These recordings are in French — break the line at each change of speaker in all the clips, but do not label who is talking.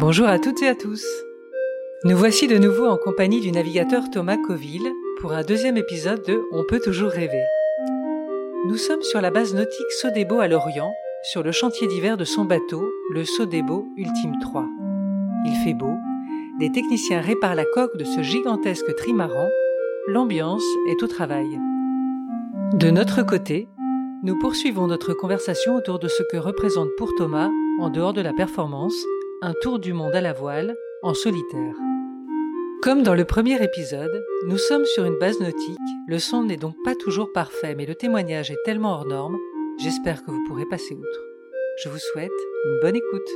Bonjour à toutes et à tous. Nous voici de nouveau en compagnie du navigateur Thomas Coville pour un deuxième épisode de On peut toujours rêver. Nous sommes sur la base nautique Sodebo à Lorient, sur le chantier d'hiver de son bateau, le Sodebo Ultime 3. Il fait beau, des techniciens réparent la coque de ce gigantesque trimaran, l'ambiance est au travail. De notre côté, nous poursuivons notre conversation autour de ce que représente pour Thomas, en dehors de la performance, un tour du monde à la voile, en solitaire. Comme dans le premier épisode, nous sommes sur une base nautique, le son n'est donc pas toujours parfait, mais le témoignage est tellement hors norme, j'espère que vous pourrez passer outre. Je vous souhaite une bonne écoute.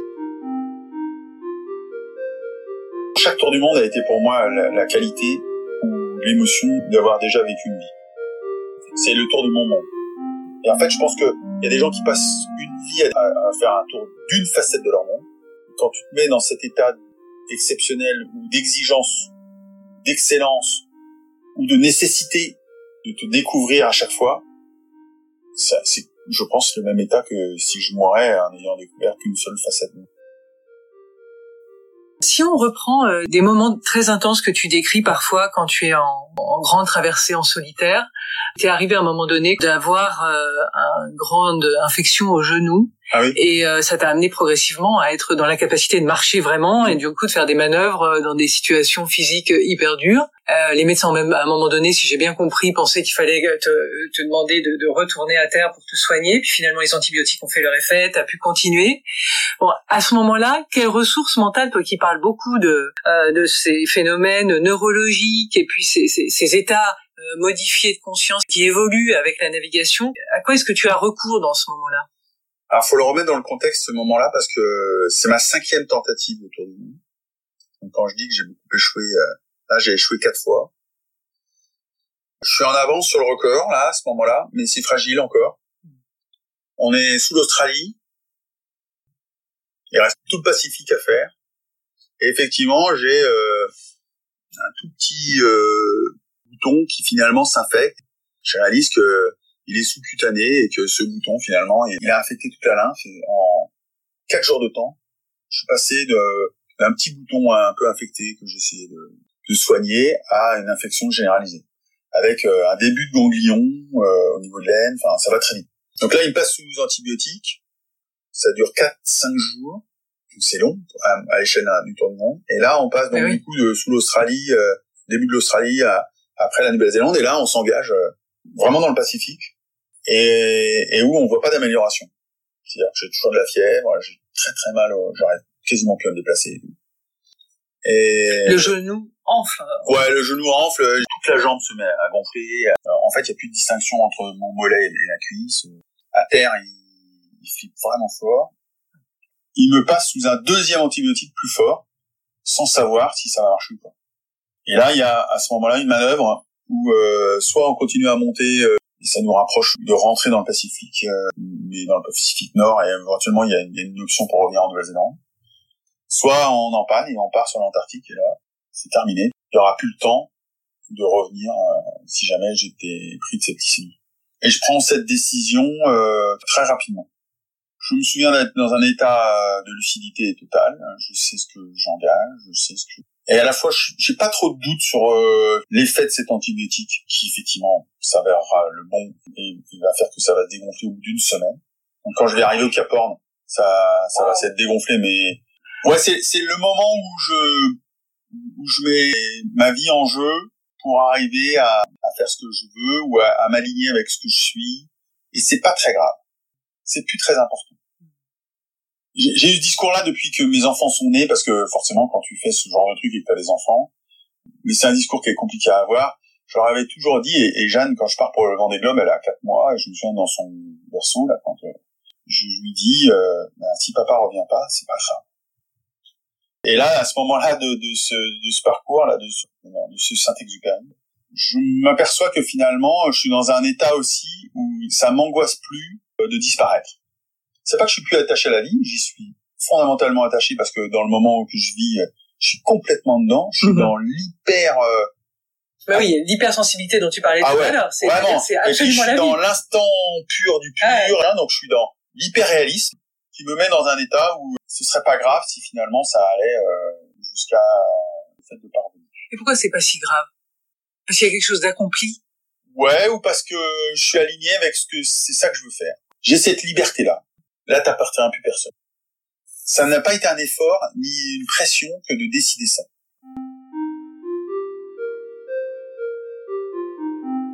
Chaque tour du monde a été pour moi la, qualité ou l'émotion d'avoir déjà vécu une vie. C'est le tour de mon monde. Et en fait, je pense qu'il y a des gens qui passent une vie à faire un tour d'une facette de leur monde. Quand tu te mets dans cet état exceptionnel ou d'exigence, d'excellence ou de nécessité de te découvrir à chaque fois, c'est, je pense, le même état que si je mourais en ayant découvert qu'une seule facette.
Si on reprend euh, des moments très intenses que tu décris parfois quand tu es en, grande traversée en solitaire, tu es arrivé à un moment donné d'avoir euh, une grande infection au genou
Ah
et euh, ça t'a amené progressivement à être dans la capacité de marcher vraiment et du coup de faire des manœuvres euh, dans des situations physiques euh, hyper dures. Euh, les médecins même à un moment donné, si j'ai bien compris, pensaient qu'il fallait te, te demander de, de retourner à terre pour te soigner. Puis finalement, les antibiotiques ont fait leur effet, t'as pu continuer. Bon, à ce moment-là, quelles ressources mentales, toi qui parles beaucoup de, euh, de ces phénomènes neurologiques et puis ces, ces, ces états euh, modifiés de conscience qui évoluent avec la navigation, à quoi est-ce que tu as recours dans ce moment-là?
Alors, faut le remettre dans le contexte ce moment-là parce que c'est ma cinquième tentative de tour du monde. Donc, quand je dis que j'ai beaucoup échoué, euh, là, j'ai échoué quatre fois. Je suis en avance sur le record, là, à ce moment-là, mais c'est fragile encore. On est sous l'Australie. Il reste tout le Pacifique à faire. Et effectivement, j'ai euh, un tout petit euh, bouton qui finalement s'infecte. Je réalise que il est sous-cutané et que ce bouton finalement il a infecté toute la lymphe et en quatre jours de temps je suis passé de d'un petit bouton un peu infecté que j'essayais de, de soigner à une infection généralisée. Avec euh, un début de ganglion euh, au niveau de l'aine enfin ça va très vite. Donc là il passe sous antibiotiques. Ça dure 4-5 jours. C'est long à, à l'échelle du tour du monde. Et là on passe donc
oui.
du coup de, sous l'Australie euh, début de l'Australie à, après la Nouvelle-Zélande. Et là on s'engage vraiment dans le Pacifique et, et où on voit pas d'amélioration. C'est-à-dire que j'ai toujours de la fièvre, j'ai très très mal, j'arrive quasiment plus à me déplacer. Et
Le genou enfle.
ouais, le genou enfle, toute la jambe se met à gonfler. Euh, En fait, il y a plus de distinction entre mon mollet et la cuisse. À terre, il, il flippe vraiment fort. Il me passe sous un deuxième antibiotique plus fort, sans savoir si ça va marcher ou pas. Et là, il y a à ce moment-là une manœuvre où euh, soit on continue à monter euh, et ça nous rapproche de rentrer dans le Pacifique, euh, mais dans le Pacifique Nord, et éventuellement il y a, une option pour revenir en Nouvelle-Zélande. Soit on en panne et on part sur l'Antarctique, et là, c'est terminé. Il n'y aura plus le temps de revenir euh, si jamais j'étais pris de septicémie. Et je prends cette décision euh, très rapidement. Je me souviens d'être dans un état de lucidité totale. Je sais ce que j'engage, je sais ce que... Et à la fois, j'ai pas trop de doute sur euh, l'effet de cet antibiotique qui, effectivement, s'avérera le bon et va faire que ça va se dégonfler au bout d'une semaine. Donc quand je vais arriver au Cap Horn, ça, ça va s'être dégonflé, mais... Ouais, c'est, le moment où je, où je mets ma vie en jeu pour arriver à, à faire ce que je veux ou à, à m'aligner avec ce que je suis. Et c'est pas très grave. C'est plus très important. J'ai eu ce discours-là depuis que mes enfants sont nés, parce que forcément, quand tu fais ce genre de truc et que tu as des enfants, mais c'est un discours qui est compliqué à avoir. Je leur avais toujours dit, et, et Jeanne, quand je pars pour le Vendée Globe, elle a quatre mois, et je me souviens dans son berceau, là, quand euh, je lui dis, euh, Ben, si papa revient pas, c'est pas grave. Et là, à ce moment-là de, de ce, de ce parcours-là, de ce, de ce Saint-Exupéry, je m'aperçois que finalement, je suis dans un état aussi où ça m'angoisse plus euh, de disparaître. C'est pas que je suis plus attaché à la vie, j'y suis fondamentalement attaché parce que dans le moment où je vis, je suis complètement dedans, je suis
Mhm.
dans l'hyper euh,
Bah oui, l'hypersensibilité dont tu parlais
Ah
tout
ouais,
à l'heure, c'est
puis je
absolument
suis
la
dans l'instant pur du pur,
Ouais.
hein, donc je suis dans l'hyper réalisme. qui me met dans un état où ce serait pas grave si finalement ça allait euh, jusqu'à le fait de parvenir.
Et pourquoi c'est pas si grave? Parce qu'il y a quelque chose d'accompli?
Ouais, ou parce que je suis aligné avec ce que c'est ça que je veux faire. J'ai cette liberté-là. Là, t'appartiens à plus personne. Ça n'a pas été un effort ni une pression que de décider ça.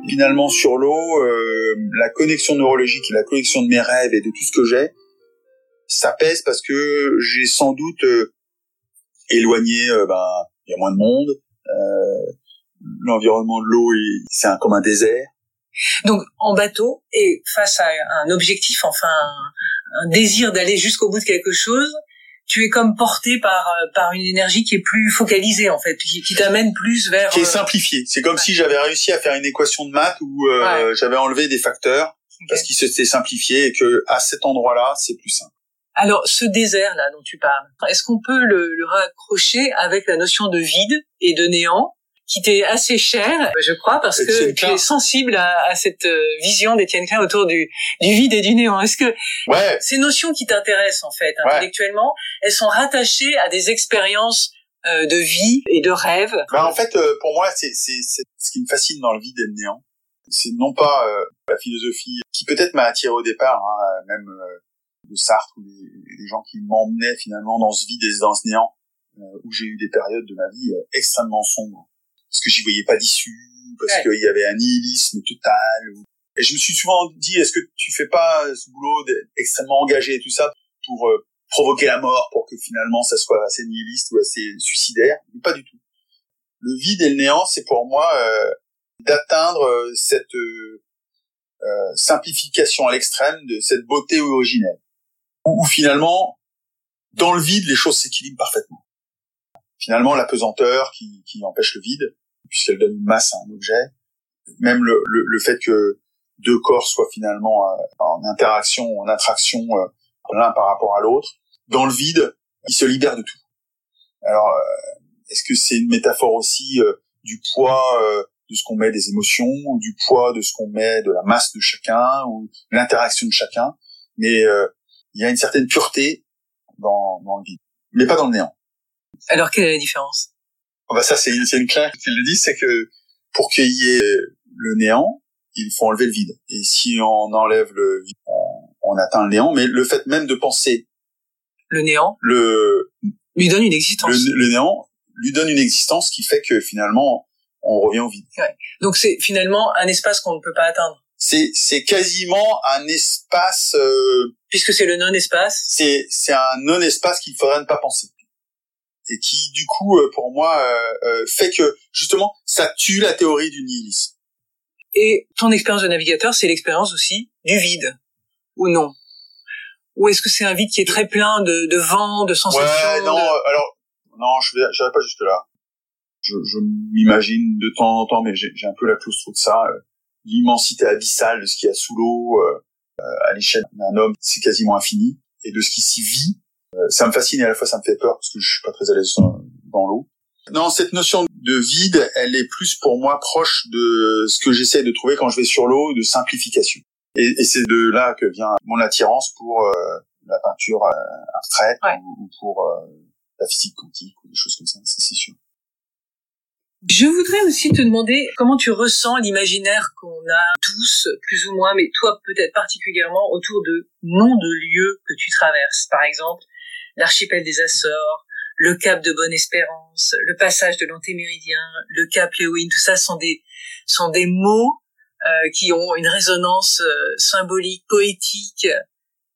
Finalement, sur l'eau, euh, la connexion neurologique et la connexion de mes rêves et de tout ce que j'ai, ça pèse parce que j'ai sans doute euh, éloigné, euh, ben, il y a moins de monde, euh, l'environnement de l'eau, c'est un, comme un désert.
Donc en bateau et face à un objectif, enfin un, désir d'aller jusqu'au bout de quelque chose, tu es comme porté par par une énergie qui est plus focalisée en fait, qui, t'amène plus vers
qui est simplifiée. C'est comme si j'avais réussi à faire une équation de maths où j'avais enlevé des facteurs parce qu'il s'était simplifié et que à cet endroit-là, c'est plus simple.
Alors, ce désert-là dont tu parles, est-ce qu'on peut le, le, raccrocher avec la notion de vide et de néant? Qui t'est assez cher, je crois, parce que tu es sensible à, à cette euh, vision d'Étienne Klein autour du, du, vide et du néant. Est-ce que
ouais.
ces notions qui t'intéressent, en fait, intellectuellement, elles sont rattachées à des expériences euh, de vie et de rêve?
Ben, En fait, euh, pour moi, c'est ce qui me fascine dans le vide et le néant. C'est non pas euh, la philosophie qui peut-être m'a attiré au départ, hein, même de Sartre ou les, gens qui m'emmenaient finalement dans ce vide et dans ce néant euh, où j'ai eu des périodes de ma vie euh, extrêmement sombres parce que j'y voyais pas d'issue parce qu'il y avait un nihilisme total. Et je me suis souvent dit est-ce que tu fais pas ce boulot extrêmement engagé et tout ça pour euh, provoquer la mort pour que finalement ça soit assez nihiliste ou assez suicidaire? Mais pas du tout. Le vide et le néant c'est pour moi d'atteindre cette simplification à l'extrême de cette beauté originelle. Où, finalement, dans le vide, les choses s'équilibrent parfaitement. Finalement, la pesanteur qui, qui empêche le vide, puisqu'elle donne une masse à un objet, même le, le, le fait que deux corps soient finalement euh, en interaction, en attraction euh, l'un par rapport à l'autre, dans le vide, ils se libèrent de tout. Alors, euh, est-ce que c'est une métaphore aussi du poids de ce qu'on met des émotions, ou du poids de ce qu'on met de la masse de chacun, ou l'interaction de chacun? Mais il y a une certaine pureté dans, dans le vide, mais pas dans le néant.
Alors quelle est la différence?
Oh bah ça c'est une, une claire qu'il le dit, c'est que pour qu'il y ait le néant, il faut enlever le vide. Et si on enlève le vide, on, atteint le néant. Mais le fait même de penser
le néant,
le
lui donne une existence.
Le, néant lui donne une existence qui fait que finalement on revient au vide.
Ouais. Donc c'est finalement un espace qu'on ne peut pas atteindre
c'est c'est quasiment un espace euh,
puisque c'est le non-espace.
C'est c'est un non-espace qu'il faudrait ne pas penser et qui du coup euh, pour moi euh, fait que justement ça tue la théorie du nihilisme.
Et ton expérience de navigateur, c'est l'expérience aussi du vide ou non? Ou est-ce que c'est un vide qui est très plein de, de vent, de sensations
Ouais, non, alors non, je vais pas juste là. Je, je m'imagine de temps en temps, mais j'ai un peu la claustro de ça l'immensité abyssale de ce qu'il y a sous l'eau euh, à l'échelle d'un homme, c'est quasiment infini, et de ce qui s'y vit. Euh, ça me fascine et à la fois ça me fait peur parce que je suis pas très à l'aise dans, l'eau. Non, cette notion de vide, elle est plus pour moi proche de ce que j'essaie de trouver quand je vais sur l'eau, de simplification. Et, c'est de là que vient mon attirance pour euh, la peinture abstraite ou, pour la physique quantique ou des choses comme ça, c'est sûr.
Je voudrais aussi te demander comment tu ressens l'imaginaire qu'on a tous, plus ou moins, mais toi peut-être particulièrement autour de noms de lieux que tu traverses. Par exemple, l'archipel des Açores, le cap de Bonne-Espérance, le passage de l'antéméridien, le cap Léowyn, tout ça sont des, sont des mots euh, qui ont une résonance euh, symbolique, poétique,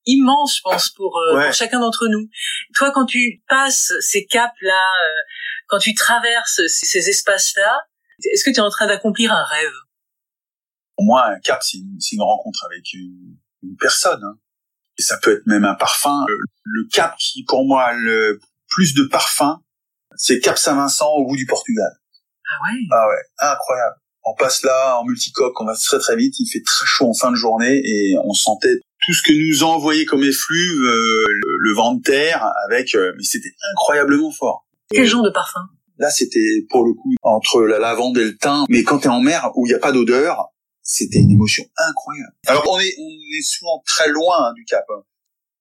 immense, je pense, pour, euh, pour chacun d'entre nous. Toi, quand tu passes ces caps-là, quand tu traverses ces espaces-là, est-ce que tu es en train d'accomplir un rêve?
Pour moi, un cap, c'est une, rencontre avec une, personne. Hein. Et ça peut être même un parfum. Le, cap qui, pour moi, a le plus de parfum, c'est Cap Saint-Vincent au bout du Portugal.
Ah ouais?
Ah ouais, incroyable. On passe là en multicoque, on va très très vite, il fait très chaud en fin de journée et on sentait tout ce que nous a envoyé comme effluve euh, le, vent de terre avec euh, mais c'était incroyablement fort.
Quel genre de parfum?
Là, c'était pour le coup entre la lavande et le thym. Mais quand t'es en mer où il n'y a pas d'odeur, c'était une émotion incroyable. Alors on est on est souvent très loin hein, du Cap. Hein.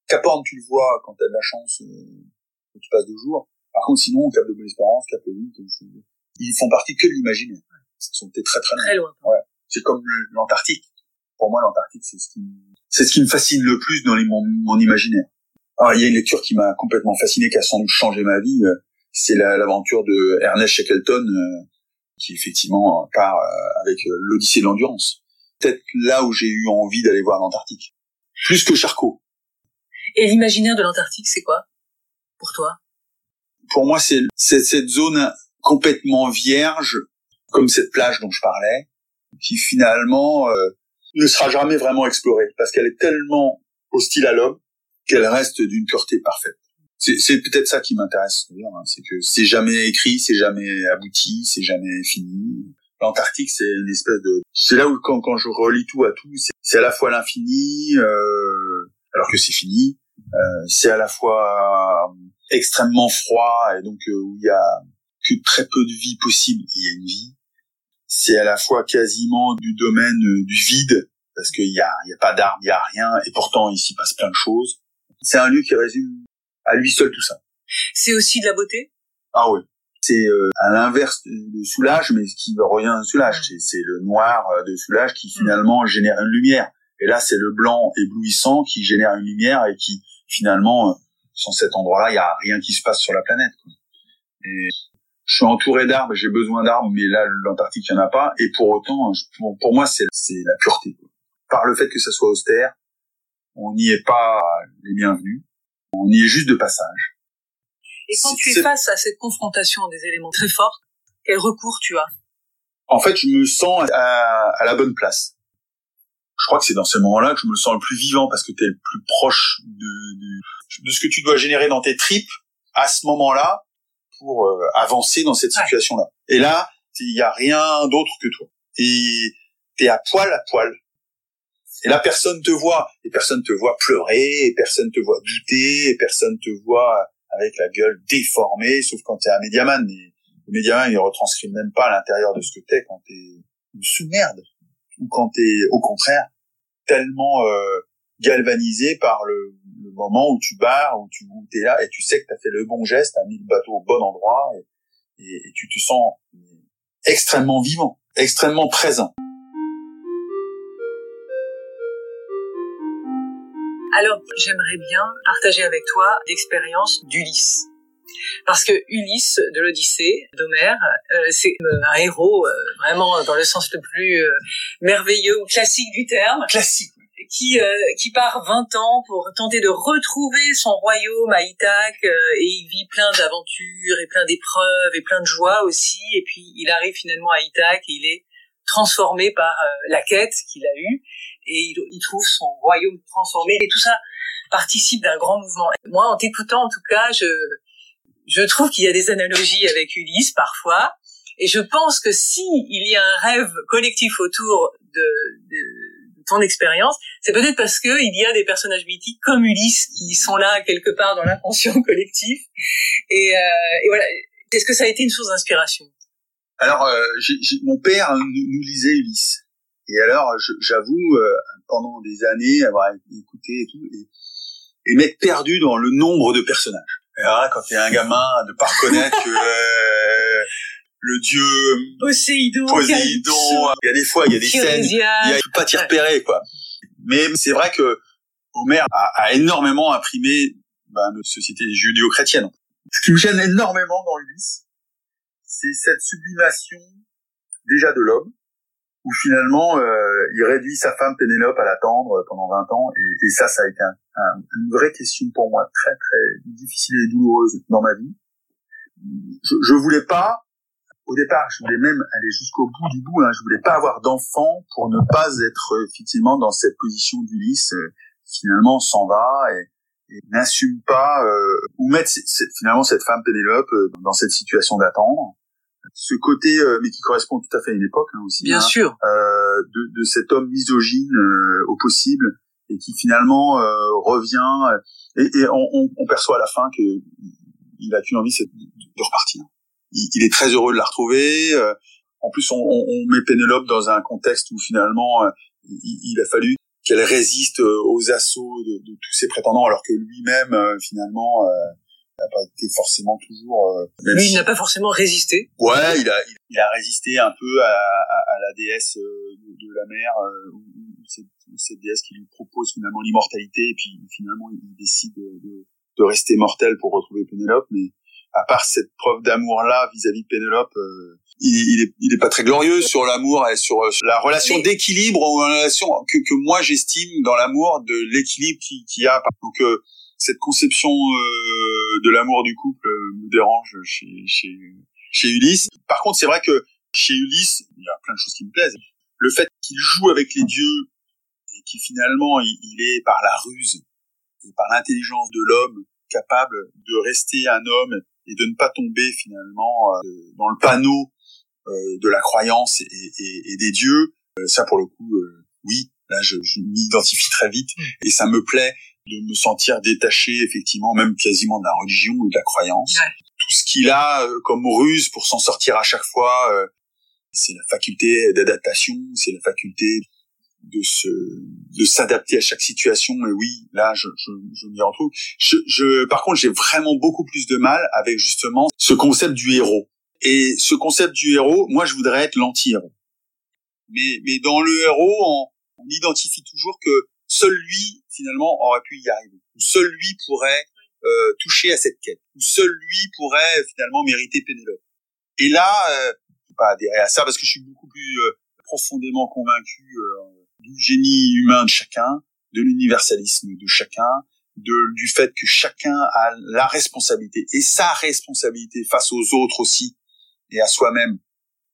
Cap Horn, tu le vois quand t'as de la chance, euh, tu passes deux jours. Par contre, sinon, Cap de Bonne-Espérance, Cap comme ils font partie que de l'imaginaire. Ils sont très très loin.
Très loin.
Ouais. C'est comme l'Antarctique. Pour moi, l'Antarctique, c'est ce qui, c'est ce qui me fascine le plus dans les, mon, mon imaginaire. Alors, il y a une lecture qui m'a complètement fasciné, qui a sans doute changé ma vie. Euh, c'est l'aventure de Ernest Shackleton, euh, qui effectivement part euh, avec l'Odyssée de l'endurance. Peut-être là où j'ai eu envie d'aller voir l'Antarctique. Plus que Charcot.
Et l'imaginaire de l'Antarctique, c'est quoi pour toi?
Pour moi, c'est cette zone complètement vierge, comme cette plage dont je parlais, qui finalement euh, ne sera jamais vraiment explorée parce qu'elle est tellement hostile à l'homme qu'elle reste d'une pureté parfaite. C'est peut-être ça qui m'intéresse, hein, c'est que c'est jamais écrit, c'est jamais abouti, c'est jamais fini. L'Antarctique, c'est une espèce de, c'est là où quand, quand je relis tout à tout, c'est à la fois l'infini, euh, alors que c'est fini, euh, c'est à la fois extrêmement froid et donc euh, où il y a que très peu de vie possible, il y a une vie. C'est à la fois quasiment du domaine euh, du vide, parce qu'il y a, il y a pas d'arbres, il y a rien, et pourtant ici passe plein de choses. C'est un lieu qui résume à lui seul tout ça.
C'est aussi de la beauté?
Ah oui. C'est euh, à l'inverse de soulage, mais ce qui revient de soulage, c'est le noir euh, de soulage qui mm. finalement génère une lumière. Et là, c'est le blanc éblouissant qui génère une lumière et qui finalement, sans cet endroit-là, il y a rien qui se passe sur la planète. Quoi. Et je suis entouré d'arbres, j'ai besoin d'arbres, mais là, l'Antarctique, il n'y en a pas. Et pour autant, pour, moi, c'est la pureté. Par le fait que ça soit austère, on n'y est pas les bienvenus. On y est juste de passage.
Et quand tu es face à cette confrontation des éléments très forts, quel recours tu as?
En fait, je me sens à, la bonne place. Je crois que c'est dans ce moment-là que je me sens le plus vivant parce que tu es le plus proche de, de ce que tu dois générer dans tes tripes à ce moment-là pour euh, avancer dans cette situation-là. Et là, il y a rien d'autre que toi. Et t'es à poil à poil. Et là, personne te voit. Et personne te voit pleurer, et personne te voit douter, et personne te voit avec la gueule déformée, sauf quand t'es un médiaman. Mais le médiaman, il retranscrit même pas l'intérieur de ce que t'es quand t'es une sous-merde. Ou quand t'es, au contraire, tellement euh, galvanisé par le, moment où tu barres, où tu es là et tu sais que tu as fait le bon geste, tu as mis le bateau au bon endroit et, tu te sens extrêmement vivant, extrêmement présent.
Alors, j'aimerais bien partager avec toi l'expérience d'Ulysse. Parce que Ulysse de l'Odyssée d'Homère, euh, c'est euh, un héros euh, vraiment dans le sens le plus merveilleux ou classique du terme.
Classique
qui euh, qui part 20 ans pour tenter de retrouver son royaume à Ithaque euh, et il vit plein d'aventures et plein d'épreuves et plein de joie aussi et puis il arrive finalement à Ithaque et il est transformé par euh, la quête qu'il a eue et il, trouve son royaume transformé et tout ça participe d'un grand mouvement. Moi en t'écoutant en tout cas je je trouve qu'il y a des analogies avec Ulysse parfois et je pense que si il y a un rêve collectif autour de, ton expérience, c'est peut-être parce que il y a des personnages mythiques comme Ulysse qui sont là quelque part dans l'inconscient collectif. Et, euh, et voilà. Est-ce que ça a été une source d'inspiration?
Alors, euh, mon père nous, lisait Ulysse. Et alors, j'avoue, euh, pendant des années, avoir écouté et tout, et, et m'être perdu dans le nombre de personnages. Et alors là, quand t'es un gamin, de pas reconnaître que euh, le dieu
Poséidon,
Poséidon. Il y a des fois, il y a des scènes, il y a pas t'y repérer quoi. Mais c'est vrai que Homère a, a énormément imprimé bah, notre société judéo-chrétienne. Ce qui me gêne énormément dans Ulysse, c'est cette sublimation déjà de l'homme, où finalement euh, il réduit sa femme Pénélope à l'attendre pendant 20 ans, et, ça, ça a été un, une vraie question pour moi, très très difficile et douloureuse dans ma vie. Je, je voulais pas au départ, je voulais même aller jusqu'au bout du bout. Hein. Je voulais pas avoir d'enfant pour ne pas être euh, effectivement dans cette position d'Ulysse. Euh, finalement, s'en va et, et n'assume pas euh, ou mettre finalement cette femme Pénélope euh, dans cette situation d'attendre. Ce côté, mais qui correspond tout à fait à une époque hein, aussi.
Bien
hein,
sûr.
De, de, cet homme misogyne au possible et qui finalement revient et, et on, on, perçoit à la fin que il a qu'une envie, c'est de repartir il, est très heureux de la retrouver. Euh, en plus, on, on, met Pénélope dans un contexte où finalement, euh, il, a fallu qu'elle résiste aux assauts de, de, tous ses prétendants, alors que lui-même finalement n'a pas été forcément toujours.
lui, il n'a pas forcément résisté.
Ouais, il a il, a résisté un peu à, à, à la déesse de, de la mer, ou cette, cette, déesse qui lui propose finalement l'immortalité, et puis finalement il décide de, de rester mortel pour retrouver Pénélope, mais à part cette preuve d'amour là vis-à-vis de Pénélope, euh, il, il, est, il est pas très glorieux sur l'amour et sur, la relation d'équilibre ou la relation que, que moi j'estime dans l'amour de l'équilibre qui, qui a. Donc euh, cette conception euh, de l'amour du couple me dérange chez, chez, chez Ulysse. Par contre, c'est vrai que chez Ulysse, il y a plein de choses qui me plaisent. Le fait qu'il joue avec les dieux et qui finalement il, il est par la ruse et par l'intelligence de l'homme capable de rester un homme et de ne pas tomber finalement euh, dans le panneau euh, de la croyance et, et, et des dieux. Euh, ça, pour le coup, oui, là, je, je m'identifie très vite mm. et ça me plaît de me sentir détaché, effectivement, même quasiment de la religion ou de la croyance. Tout ce qu'il a comme ruse pour s'en sortir à chaque fois, c'est la faculté d'adaptation, c'est la faculté de se de s'adapter à chaque situation. Et oui là je je, je m'y retrouve. Je, je par contre j'ai vraiment beaucoup plus de mal avec justement ce concept du héros. Et ce concept du héros moi je voudrais être l'anti-héros. Mais mais dans le héros on, on, identifie toujours que seul lui finalement aurait pu y arriver seul lui pourrait euh, toucher à cette quête seul lui pourrait finalement mériter Pénélope et là euh, je pas adhérer à ça parce que je suis beaucoup plus euh, profondément convaincu euh, du génie humain de chacun, de l'universalisme de chacun, de, du fait que chacun a la responsabilité et sa responsabilité face aux autres aussi et à soi-même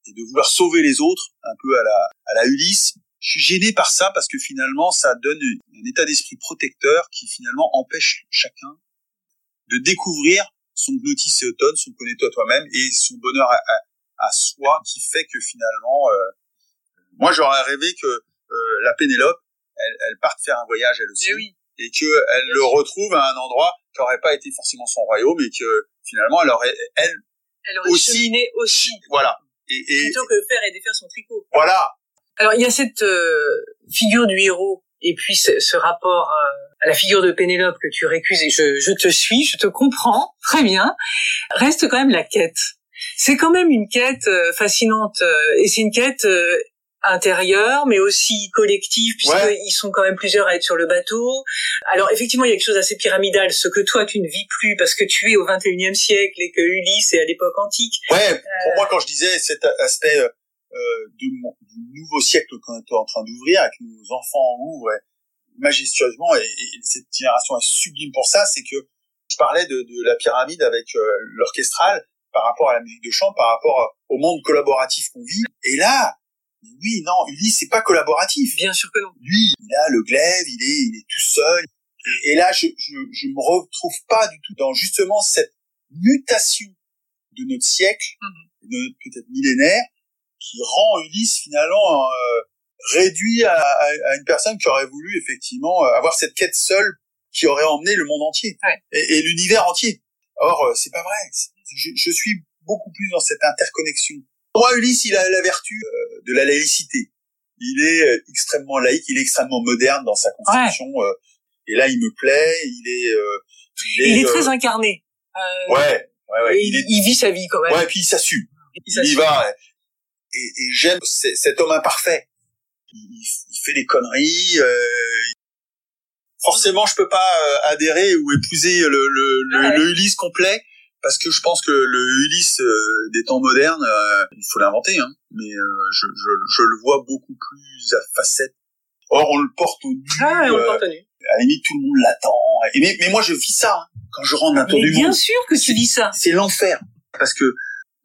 et de vouloir sauver les autres un peu à la, à la Ulysse. Je suis gêné par ça parce que finalement ça donne un état d'esprit protecteur qui finalement empêche chacun de découvrir son gnotisséotone, son connais-toi toi-même et son bonheur à, à, soi qui fait que finalement, euh, moi j'aurais rêvé que euh, la Pénélope, elle, elle part faire un voyage elle aussi, oui. et que elle le retrouve à un endroit qui n'aurait pas été forcément son royaume, et que finalement elle aurait elle,
elle aurait aussi, aussi.
Voilà.
Et, et, plutôt que faire et défaire son tricot.
Voilà.
Alors il y a cette euh, figure du héros et puis ce, ce rapport euh, à la figure de Pénélope que tu récuses et je, je, te suis, je te comprends très bien. Reste quand même la quête. C'est quand même une quête fascinante et c'est une quête intérieur, mais aussi collectif, puisqu'ils sont quand même plusieurs à être sur le bateau. Alors effectivement, il y a quelque chose d'assez pyramidal, ce que toi tu ne vis plus parce que tu es au 21e siècle et que Ulysse est à l'époque antique.
Ouais, pour moi quand je disais cet aspect euh, du, nouveau siècle qu'on est en train d'ouvrir, avec nos enfants ouvrent majestueusement, et, cette génération est sublime pour ça, c'est que je parlais de, de la pyramide avec euh, l'orchestral par rapport à la musique de chant, par rapport au monde collaboratif qu'on vit. Et là, oui, non, Ulysse, c'est pas collaboratif.
Bien sûr que non.
Lui, il a le glaive, il est, il est tout seul. Et, là, je, je, je me retrouve pas du tout dans justement cette mutation de notre siècle, mhm. de notre peut-être millénaire, qui rend Ulysse finalement euh, réduit à, à, une personne qui aurait voulu effectivement euh, avoir cette quête seule qui aurait emmené le monde entier et, et l'univers entier. Or, euh, c'est pas vrai. Je, je suis beaucoup plus dans cette interconnexion moi, Ulysse, il a la vertu euh, de la laïcité. Il est euh, extrêmement laïque, il est extrêmement moderne dans sa. Euh, et là, il me plaît. Il est.
il est, il est très incarné.
ouais, ouais, ouais.
Il, il, vit sa vie quand même.
Ouais, et puis il s'assume. Il, y va. Et, et j'aime cet homme imparfait. Il, il fait des conneries. Euh, forcément, je peux pas adhérer ou épouser le, le, le, le Ulysse complet parce que je pense que le Ulysse euh, des temps modernes, euh, il faut l'inventer, hein, mais euh, je, je, je, le vois beaucoup plus à facettes. Or, on le porte au nu.
Ah, on le porte au nu.
À la limite, tout le monde l'attend. Mais, mais moi, je vis ça hein, quand je rentre dans du
monde. Bien sûr que tu vis ça.
C'est l'enfer, parce que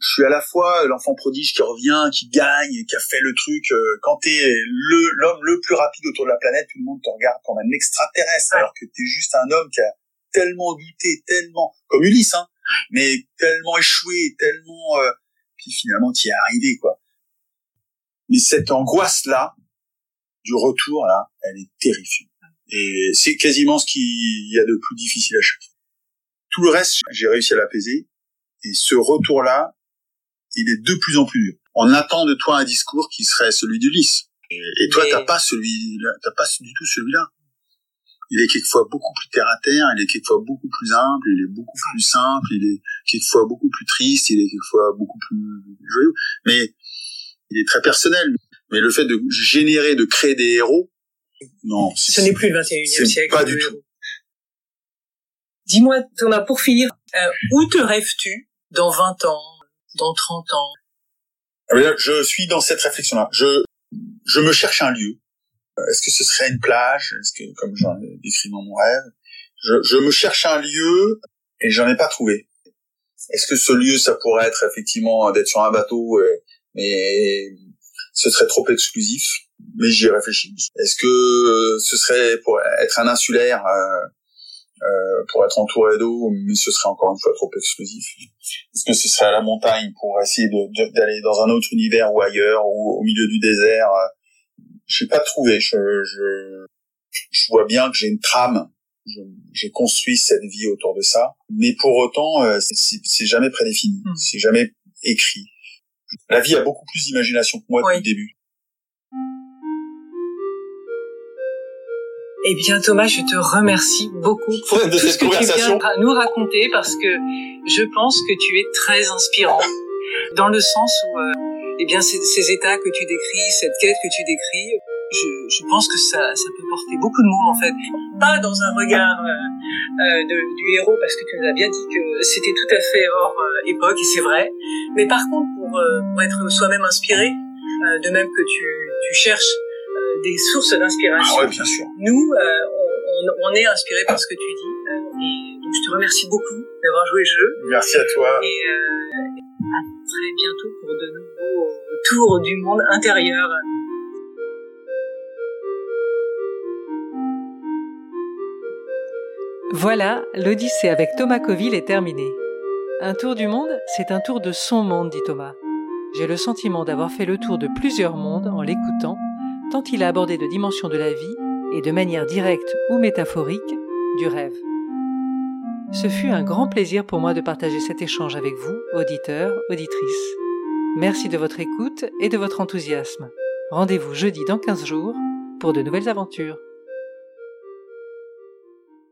je suis à la fois l'enfant prodige qui revient, qui gagne, qui a fait le truc. quand t'es le l'homme le plus rapide autour de la planète, tout le monde te regarde comme un extraterrestre, alors que t'es juste un homme qui a tellement douté, tellement comme Ulysse, hein, mais tellement échoué, tellement euh, puis finalement t'y es arrivé quoi. Mais cette angoisse là du retour là, elle est terrifiante. Et c'est quasiment ce qu'il y a de plus difficile à chaque fois. Tout le reste, j'ai réussi à l'apaiser. Et ce retour-là, il est de plus en plus dur. On attend de toi un discours qui serait celui d'Ulysse. Et, toi, t'as pas celui-là, t'as pas du tout celui-là. Il est quelquefois beaucoup plus terre à terre, il est quelquefois beaucoup plus humble, il est beaucoup plus simple, il est quelquefois beaucoup plus triste, il est quelquefois beaucoup plus joyeux. Mais il est très personnel. Mais le fait de générer, de créer des héros, non.
Ce n'est plus le 21e siècle.
Pas du tout.
Dis-moi, Thomas, pour finir, euh, où te rêves-tu dans 20 ans, dans 30 ans
ah, Je suis dans cette réflexion-là. Je, je me cherche un lieu. Est-ce que ce serait une plage? Est-ce que, comme j'en ai décrit dans mon rêve, je, je me cherche un lieu et j'en ai pas trouvé. Est-ce que ce lieu, ça pourrait être effectivement d'être sur un bateau, mais ce serait trop exclusif? Mais j'y réfléchis. Est-ce que ce serait pour être un insulaire euh, euh, pour être entouré d'eau, mais ce serait encore une fois trop exclusif. Est-ce que ce serait à la montagne pour essayer d'aller dans un autre univers ou ailleurs ou au milieu du désert Je n'ai pas trouvé. Je, je, je vois bien que j'ai une trame. J'ai construit cette vie autour de ça, mais pour autant, euh, c'est jamais prédéfini, hmm. c'est jamais écrit. La vie a beaucoup plus d'imagination que moi depuis le début.
Eh bien Thomas, je te remercie beaucoup pour tout ce que tu viens nous raconter parce que je pense que tu es très inspirant. Dans le sens où euh, eh bien ces, ces, états que tu décris, cette quête que tu décris, je, je, pense que ça, ça peut porter beaucoup de mots en fait. Pas dans un regard euh, euh de, du héros parce que tu nous as bien dit que c'était tout à fait hors époque et c'est vrai, mais par contre pour, pour être soi-même inspiré, de même que tu, tu cherches des sources d'inspiration.
Ah ouais, bien sûr.
Nous, euh, on, on, est inspiré par ce que tu dis. Euh, et donc, je te remercie beaucoup d'avoir joué le jeu.
Merci à toi.
Et euh, à très bientôt pour de nouveaux tours du monde intérieur. Voilà, l'Odyssée avec Thomas Coville est terminée. Un tour du monde, c'est un tour de son monde, dit Thomas. J'ai le sentiment d'avoir fait le tour de plusieurs mondes en l'écoutant tant il a abordé de dimensions de la vie et de manière directe ou métaphorique du rêve. Ce fut un grand plaisir pour moi de partager cet échange avec vous, auditeurs, auditrices. Merci de votre écoute et de votre enthousiasme. Rendez-vous jeudi dans 15 jours pour de nouvelles aventures.